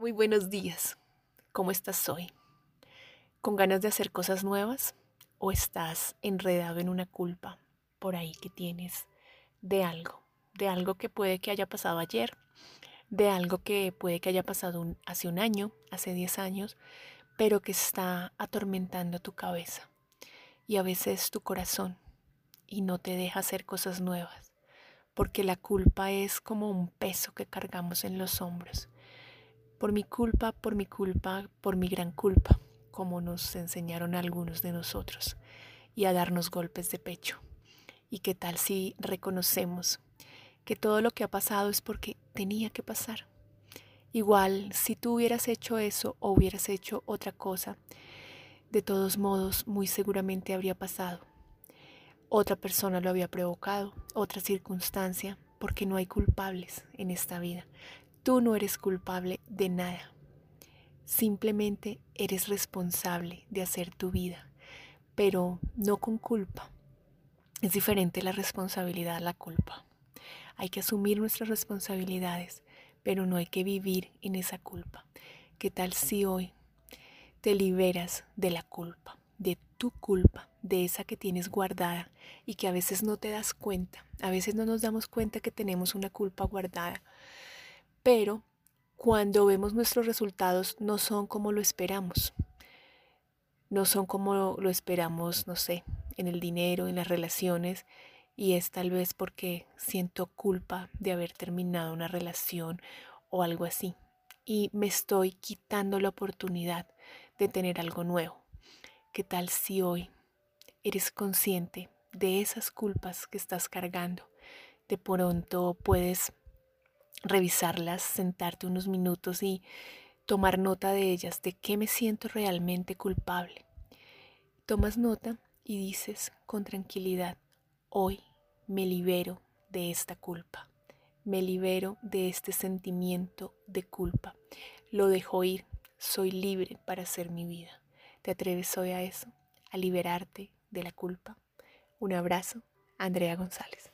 Muy buenos días. ¿Cómo estás hoy? ¿Con ganas de hacer cosas nuevas? ¿O estás enredado en una culpa por ahí que tienes de algo? De algo que puede que haya pasado ayer, de algo que puede que haya pasado hace un año, hace 10 años, pero que está atormentando tu cabeza y a veces tu corazón y no te deja hacer cosas nuevas, porque la culpa es como un peso que cargamos en los hombros por mi culpa, por mi culpa, por mi gran culpa, como nos enseñaron algunos de nosotros, y a darnos golpes de pecho. ¿Y qué tal si reconocemos que todo lo que ha pasado es porque tenía que pasar? Igual, si tú hubieras hecho eso o hubieras hecho otra cosa, de todos modos, muy seguramente habría pasado. Otra persona lo había provocado, otra circunstancia, porque no hay culpables en esta vida. Tú no eres culpable de nada. Simplemente eres responsable de hacer tu vida, pero no con culpa. Es diferente la responsabilidad a la culpa. Hay que asumir nuestras responsabilidades, pero no hay que vivir en esa culpa. ¿Qué tal si hoy te liberas de la culpa, de tu culpa, de esa que tienes guardada y que a veces no te das cuenta? A veces no nos damos cuenta que tenemos una culpa guardada pero cuando vemos nuestros resultados no son como lo esperamos. No son como lo esperamos, no sé, en el dinero, en las relaciones, y es tal vez porque siento culpa de haber terminado una relación o algo así. Y me estoy quitando la oportunidad de tener algo nuevo. ¿Qué tal si hoy eres consciente de esas culpas que estás cargando? De pronto puedes revisarlas, sentarte unos minutos y tomar nota de ellas, de qué me siento realmente culpable. Tomas nota y dices con tranquilidad, hoy me libero de esta culpa, me libero de este sentimiento de culpa, lo dejo ir, soy libre para hacer mi vida. ¿Te atreves hoy a eso? ¿A liberarte de la culpa? Un abrazo, Andrea González.